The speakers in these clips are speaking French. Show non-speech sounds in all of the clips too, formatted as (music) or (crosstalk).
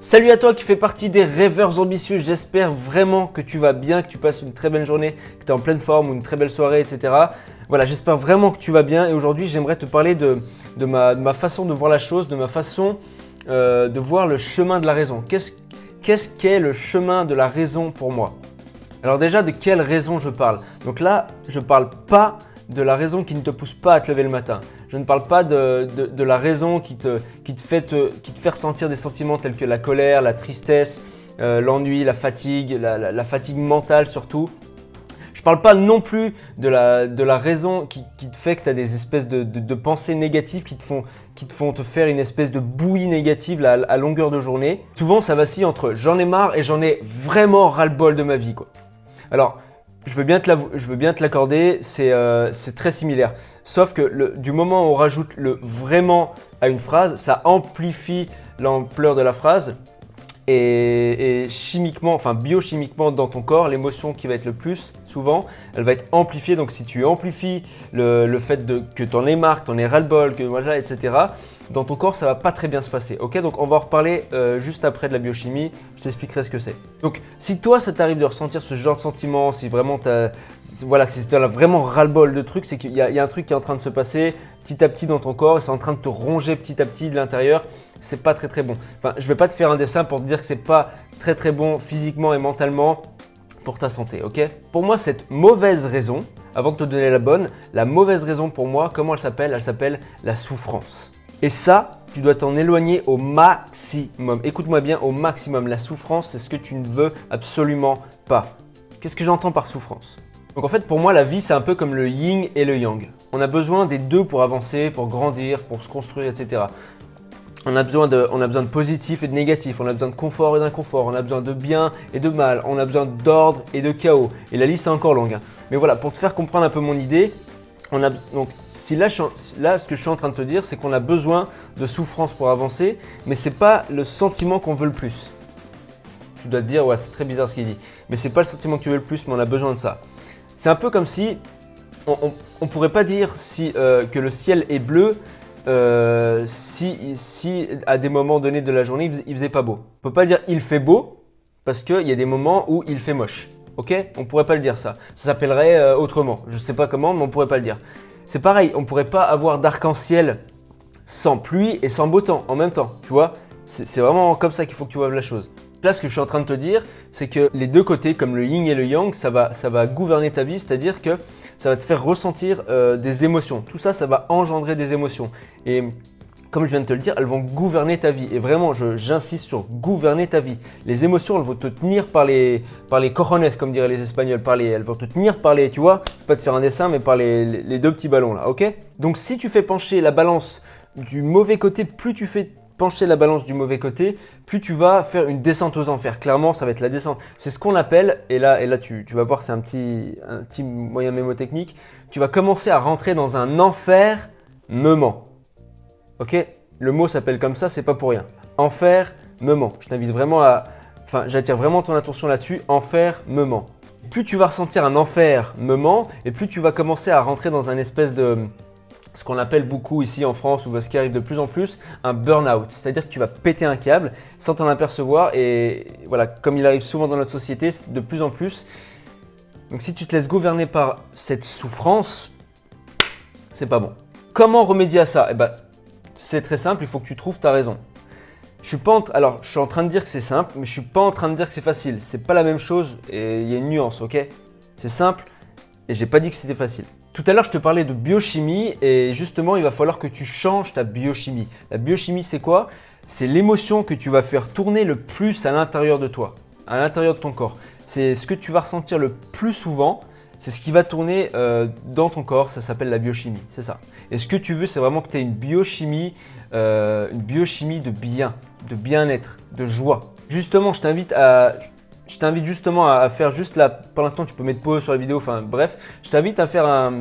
Salut à toi qui fais partie des rêveurs ambitieux, j'espère vraiment que tu vas bien, que tu passes une très belle journée, que tu es en pleine forme ou une très belle soirée, etc. Voilà, j'espère vraiment que tu vas bien et aujourd'hui j'aimerais te parler de, ma, façon de voir la chose, de ma façon euh, de voir le chemin de la raison. Qu'est-ce qu'est le chemin de la raison pour moi? Alors déjà, de quelle raison je parle? Donc là, je parle pas de la raison qui ne te pousse pas à te lever le matin. Je ne parle pas de, la raison qui te, qui, te fait qui te fait ressentir des sentiments tels que la colère, la tristesse, euh, l'ennui, la fatigue, la, fatigue mentale surtout. Je ne parle pas non plus de la, de la raison qui, te fait que tu as des espèces de, pensées négatives qui te, font, qui te font te faire une espèce de bouillie négative à longueur de journée. Souvent, ça vacille entre j'en ai marre et j'en ai vraiment ras-le-bol de ma vie. Quoi. Alors, je veux bien te l'accorder, euh, c'est très similaire. Sauf que du moment où on rajoute le vraiment à une phrase, ça amplifie l'ampleur de la phrase. Et, chimiquement, enfin biochimiquement dans ton corps, l'émotion qui va être le plus souvent, elle va être amplifiée. Donc si tu amplifies le, fait que tu en aies marre, que tu en aies ras-le-bol, que voilà, etc., dans ton corps, ça va pas très bien se passer. Ok, donc on va en reparler euh, juste après de la biochimie. Je t'expliquerai ce que c'est. Donc, si toi, ça t'arrive de ressentir ce genre de sentiment, si vraiment as, voilà, si tu as vraiment ras-le-bol de trucs, c'est qu'il y, a un truc qui est en train de se passer petit à petit dans ton corps et c'est en train de te ronger petit à petit de l'intérieur. C'est pas très très bon. Enfin, je vais pas te faire un dessin pour te dire que c'est pas très très bon physiquement et mentalement pour ta santé, ok? Pour moi, cette mauvaise raison, avant de te donner la bonne, la mauvaise raison pour moi, comment elle s'appelle? Elle s'appelle la souffrance. Et ça, tu dois t'en éloigner au maximum. Écoute-moi bien, au maximum. La souffrance, c'est ce que tu ne veux absolument pas. Qu'est-ce que j'entends par souffrance? Donc en fait, pour moi, la vie, c'est un peu comme le yin et le yang. On a besoin des deux pour avancer, pour grandir, pour se construire, etc. On a, besoin de, on a besoin positif et de négatif, on a besoin de confort et d'inconfort, on a besoin de bien et de mal, on a besoin d'ordre et de chaos. Et la liste est encore longue. Hein. Mais voilà, pour te faire comprendre un peu mon idée, on a donc si là, ce que je suis en train de te dire, c'est qu'on a besoin de souffrance pour avancer, mais ce n'est pas le sentiment qu'on veut le plus. Tu dois te dire, ouais, c'est très bizarre ce qu'il dit, mais ce n'est pas le sentiment que tu veux le plus, mais on a besoin de ça. C'est un peu comme si on ne pourrait pas dire si, euh, que le ciel est bleu euh, si, à des moments donnés de la journée il faisait, pas beau. On peut pas dire il fait beau parce qu'il y a des moments où il fait moche. Ok? On pourrait pas le dire ça. Ça s'appellerait euh, autrement. Je sais pas comment, mais on pourrait pas le dire. C'est pareil, on ne pourrait pas avoir d'arc-en-ciel sans pluie et sans beau temps en même temps, tu vois C'est vraiment comme ça qu'il faut que tu vois la chose. Là, ce que je suis en train de te dire, c'est que les deux côtés, comme le yin et le yang, ça va, ça va gouverner ta vie, c'est-à-dire que ça va te faire ressentir euh, des émotions. Tout ça, ça va engendrer des émotions. Et comme je viens de te le dire, elles vont gouverner ta vie. Et vraiment, j'insiste sur gouverner ta vie. Les émotions, elles vont te tenir par les, par les cojones, comme diraient les Espagnols. Par les, elles vont te tenir par les, tu vois, pas te faire un dessin, mais par les, les deux petits ballons là, ok? Donc si tu fais pencher la balance du mauvais côté, plus tu fais pencher la balance du mauvais côté, plus tu vas faire une descente aux enfers. Clairement, ça va être la descente. C'est ce qu'on appelle, et là, et là tu, tu vas voir, c'est un petit, un petit moyen mémotechnique, tu vas commencer à rentrer dans un enfer moment. Ok? Le mot s'appelle comme ça, c'est pas pour rien. Enfer, ment. Je t'invite vraiment à. Enfin, j'attire vraiment ton attention là-dessus. Enfer, ment. Plus tu vas ressentir un enfer, ment, et plus tu vas commencer à rentrer dans un espèce de ce qu'on appelle beaucoup ici en France ou ce qui arrive de plus en plus, un burn-out. C'est-à-dire que tu vas péter un câble sans t'en apercevoir et voilà, comme il arrive souvent dans notre société, de plus en plus. Donc si tu te laisses gouverner par cette souffrance, c'est pas bon. Comment remédier à ça? Eh ben, c'est très simple, il faut que tu trouves ta raison. Je suis en alors je suis en train de dire que c'est simple, mais je suis pas en train de dire que c'est facile. C'est pas la même chose et il y a une nuance, ok? C'est simple et j'ai pas dit que c'était facile. Tout à l'heure, je te parlais de biochimie et justement, il va falloir que tu changes ta biochimie. La biochimie, c'est quoi? C'est l'émotion que tu vas faire tourner le plus à l'intérieur de toi, à l'intérieur de ton corps. C'est ce que tu vas ressentir le plus souvent c'est ce qui va tourner euh, dans ton corps, ça s'appelle la biochimie, c'est ça. Et ce que tu veux, c'est vraiment que tu aies une biochimie, euh, une biochimie de bien, de bien-être, de joie. Justement, je t'invite à, je t'invite justement à faire juste là, pour l'instant tu peux mettre pause sur la vidéo, enfin bref, je t'invite à faire un,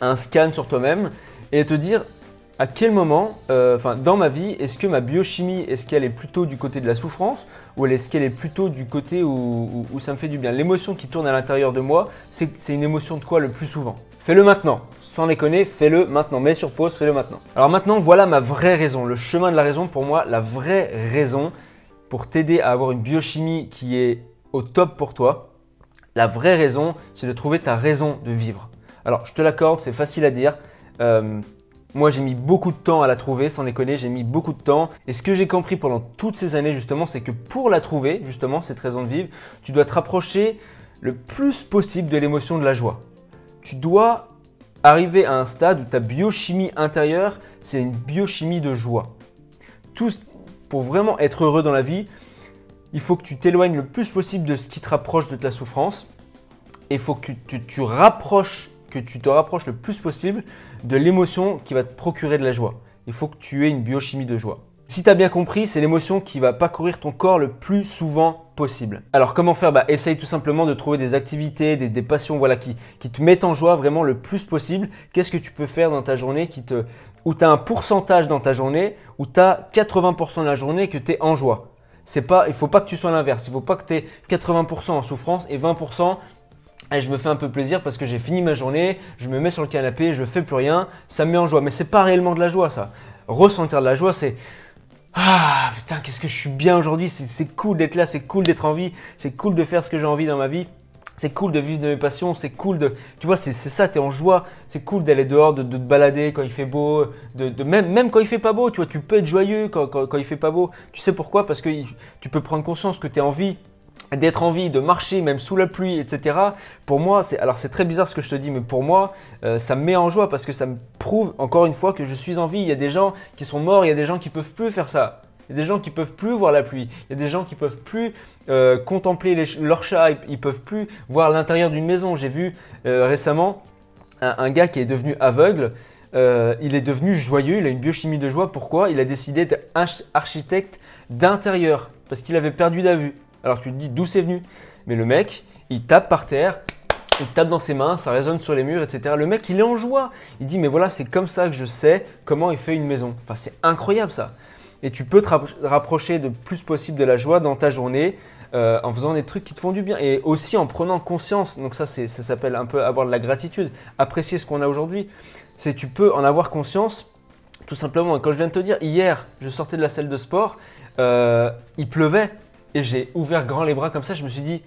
un scan sur toi-même et te dire à quel moment, euh, enfin dans ma vie, est-ce que ma biochimie, est-ce qu'elle est plutôt du côté de la souffrance ou est-ce qu'elle est plutôt du côté où, ça me fait du bien? L'émotion qui tourne à l'intérieur de moi, c'est une émotion de quoi le plus souvent? Fais-le maintenant, sans déconner, fais-le maintenant, mets sur pause, fais-le maintenant. Alors maintenant, voilà ma vraie raison, le chemin de la raison pour moi, la vraie raison, pour t'aider à avoir une biochimie qui est au top pour toi. La vraie raison, c'est de trouver ta raison de vivre. Alors, je te l'accorde, c'est facile à dire. Euh, moi, j'ai mis beaucoup de temps à la trouver, sans déconner, j'ai mis beaucoup de temps. Et ce que j'ai compris pendant toutes ces années, justement, c'est que pour la trouver, justement, cette raison de vivre, tu dois te rapprocher le plus possible de l'émotion de la joie. Tu dois arriver à un stade où ta biochimie intérieure, c'est une biochimie de joie. Pour vraiment être heureux dans la vie, il faut que tu t'éloignes le plus possible de ce qui te rapproche de ta souffrance. Et il faut que tu, rapproches, tu te rapproches le plus possible de l'émotion qui va te procurer de la joie. Il faut que tu aies une biochimie de joie. Si tu as bien compris, c'est l'émotion qui va parcourir ton corps le plus souvent possible. Alors comment faire? Bah, Essaye tout simplement de trouver des activités, des, passions voilà, qui, te mettent en joie vraiment le plus possible. Qu'est-ce que tu peux faire dans ta journée qui te, où tu as un pourcentage dans ta journée, où tu as 80% de la journée que tu es en joie? C'est pas, il faut pas que tu sois l'inverse. Il faut pas que tu aies 80% en souffrance et 20% et je me fais un peu plaisir parce que j'ai fini ma journée, je me mets sur le canapé, je fais plus rien, ça me met en joie. Mais c'est pas réellement de la joie ça. Ressentir de la joie, c'est ah putain, qu'est-ce que je suis bien aujourd'hui, c'est cool d'être là, c'est cool d'être en vie, c'est cool de faire ce que j'ai envie dans ma vie. C'est cool de vivre de mes passions, c'est cool de. Tu vois, c'est ça, tu es en joie. C'est cool d'aller dehors, de, te balader quand il fait beau, de, même, quand il fait pas beau, tu vois, tu peux être joyeux quand, quand, il fait pas beau. Tu sais pourquoi? Parce que tu peux prendre conscience que tu as envie d'être en vie, de marcher même sous la pluie, etc. Pour moi, c'est alors c'est très bizarre ce que je te dis, mais pour moi, euh, ça me met en joie parce que ça me prouve encore une fois que je suis en vie. Il y a des gens qui sont morts, il y a des gens qui peuvent plus faire ça. Il y a des gens qui peuvent plus voir la pluie. Il y a des gens qui peuvent plus euh, contempler leur chat. Ils, ne peuvent plus voir l'intérieur d'une maison. J'ai vu euh, récemment un, gars qui est devenu aveugle. Il est devenu joyeux. Il a une biochimie de joie. Pourquoi? Il a décidé d'être architecte d'intérieur parce qu'il avait perdu la vue. Alors tu te dis d'où c'est venu? Mais le mec, il tape par terre. Il tape dans ses mains, ça résonne sur les murs, etc. Le mec, il est en joie. Il dit, mais voilà, c'est comme ça que je sais comment il fait une maison. Enfin, c'est incroyable ça et tu peux te rapprocher le plus possible de la joie dans ta journée euh, en faisant des trucs qui te font du bien et aussi en prenant conscience. Donc ça, ça s'appelle un peu avoir de la gratitude, apprécier ce qu'on a aujourd'hui. C'est tu peux en avoir conscience tout simplement. Quand je viens de te dire, hier, je sortais de la salle de sport, euh, il pleuvait et j'ai ouvert grand les bras comme ça. Je me suis dit,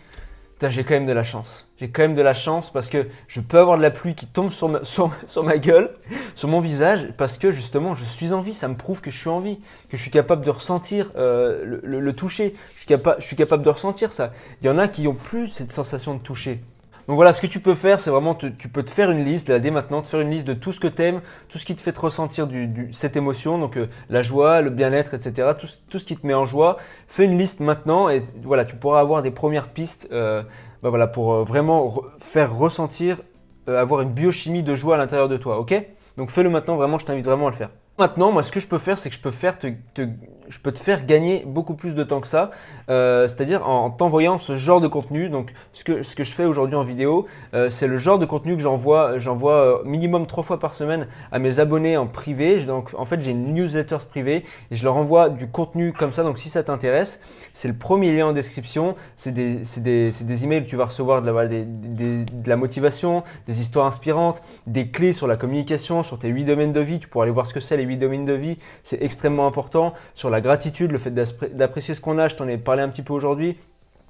j'ai quand même de la chance. J'ai quand même de la chance parce que je peux avoir de la pluie qui tombe (laughs) sur ma, sur, ma gueule, sur mon visage, parce que justement, je suis en vie. Ça me prouve que je suis en vie, que je suis capable de ressentir euh, le, toucher. Je suis, je suis capable de ressentir ça. Il y en a qui ont plus cette sensation de toucher. Donc voilà, ce que tu peux faire, c'est vraiment, tu peux te faire une liste, là, dès maintenant, te faire une liste de tout ce que tu aimes, tout ce qui te fait ressentir cette émotion, donc euh, la joie, le bien-être, etc., tout, tout, ce qui te met en joie. Fais une liste maintenant et voilà, tu pourras avoir des premières pistes euh, bah voilà, pour euh, vraiment faire ressentir, avoir une biochimie de joie à l'intérieur de toi, ok? Donc fais-le maintenant, vraiment, je t'invite vraiment à le faire. Maintenant, moi, ce que je peux faire, c'est que je peux, faire te, je peux te faire gagner beaucoup plus de temps que ça, euh, c'est-à-dire en, t'envoyant ce genre de contenu. Donc, ce que, ce que je fais aujourd'hui en vidéo, euh, c'est le genre de contenu que j'envoie, j'envoie euh, minimum trois fois par semaine à mes abonnés en privé. Donc, en fait, j'ai une newsletter privée et je leur envoie du contenu comme ça. Donc, si ça t'intéresse, c'est le premier lien en description. C'est des, des, des, emails que tu vas recevoir de la, de la motivation, des histoires inspirantes, des clés sur la communication, sur tes huit domaines de vie. Tu pourras aller voir ce que c'est les 8 domaines de vie, c'est extrêmement important. Sur la gratitude, le fait d'apprécier ce qu'on a, je t'en ai parlé un petit peu aujourd'hui.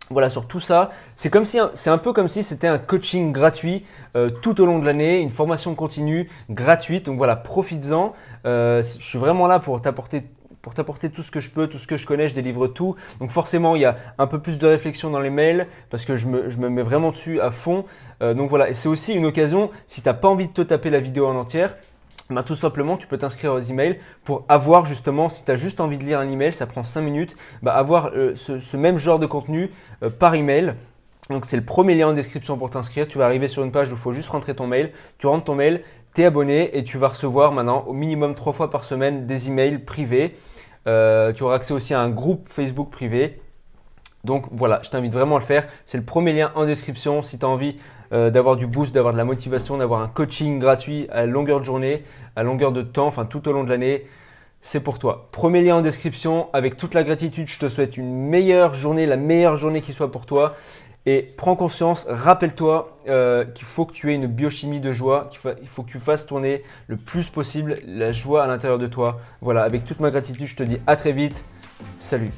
Voilà, sur tout ça, c'est comme si, c'est un peu comme si c'était un coaching gratuit euh, tout au long de l'année, une formation continue gratuite. Donc voilà, profites-en. Euh, je suis vraiment là pour t'apporter pour t'apporter tout ce que je peux, tout ce que je connais, je délivre tout. Donc forcément, il y a un peu plus de réflexion dans les mails parce que je me, je me mets vraiment dessus à fond. Euh, donc voilà, et c'est aussi une occasion, si tu n'as pas envie de te taper la vidéo en entière, bah, tout simplement, tu peux t'inscrire aux emails pour avoir justement, si tu as juste envie de lire un email, ça prend 5 minutes, bah, avoir euh, ce, même genre de contenu euh, par email. Donc c'est le premier lien en description pour t'inscrire. Tu vas arriver sur une page où il faut juste rentrer ton mail. Tu rentres ton mail, tu es abonné et tu vas recevoir maintenant au minimum 3 fois par semaine des emails privés. Euh, tu auras accès aussi à un groupe Facebook privé donc voilà, je t'invite vraiment à le faire. C'est le premier lien en description si tu as envie euh, d'avoir du boost, d'avoir de la motivation, d'avoir un coaching gratuit à longueur de journée, à longueur de temps, enfin tout au long de l'année. C'est pour toi. Premier lien en description. Avec toute la gratitude, je te souhaite une meilleure journée, la meilleure journée qui soit pour toi. Et prends conscience, rappelle-toi euh, qu'il faut que tu aies une biochimie de joie, qu'il faut, faut, que tu fasses tourner le plus possible la joie à l'intérieur de toi. Voilà, avec toute ma gratitude, je te dis à très vite. Salut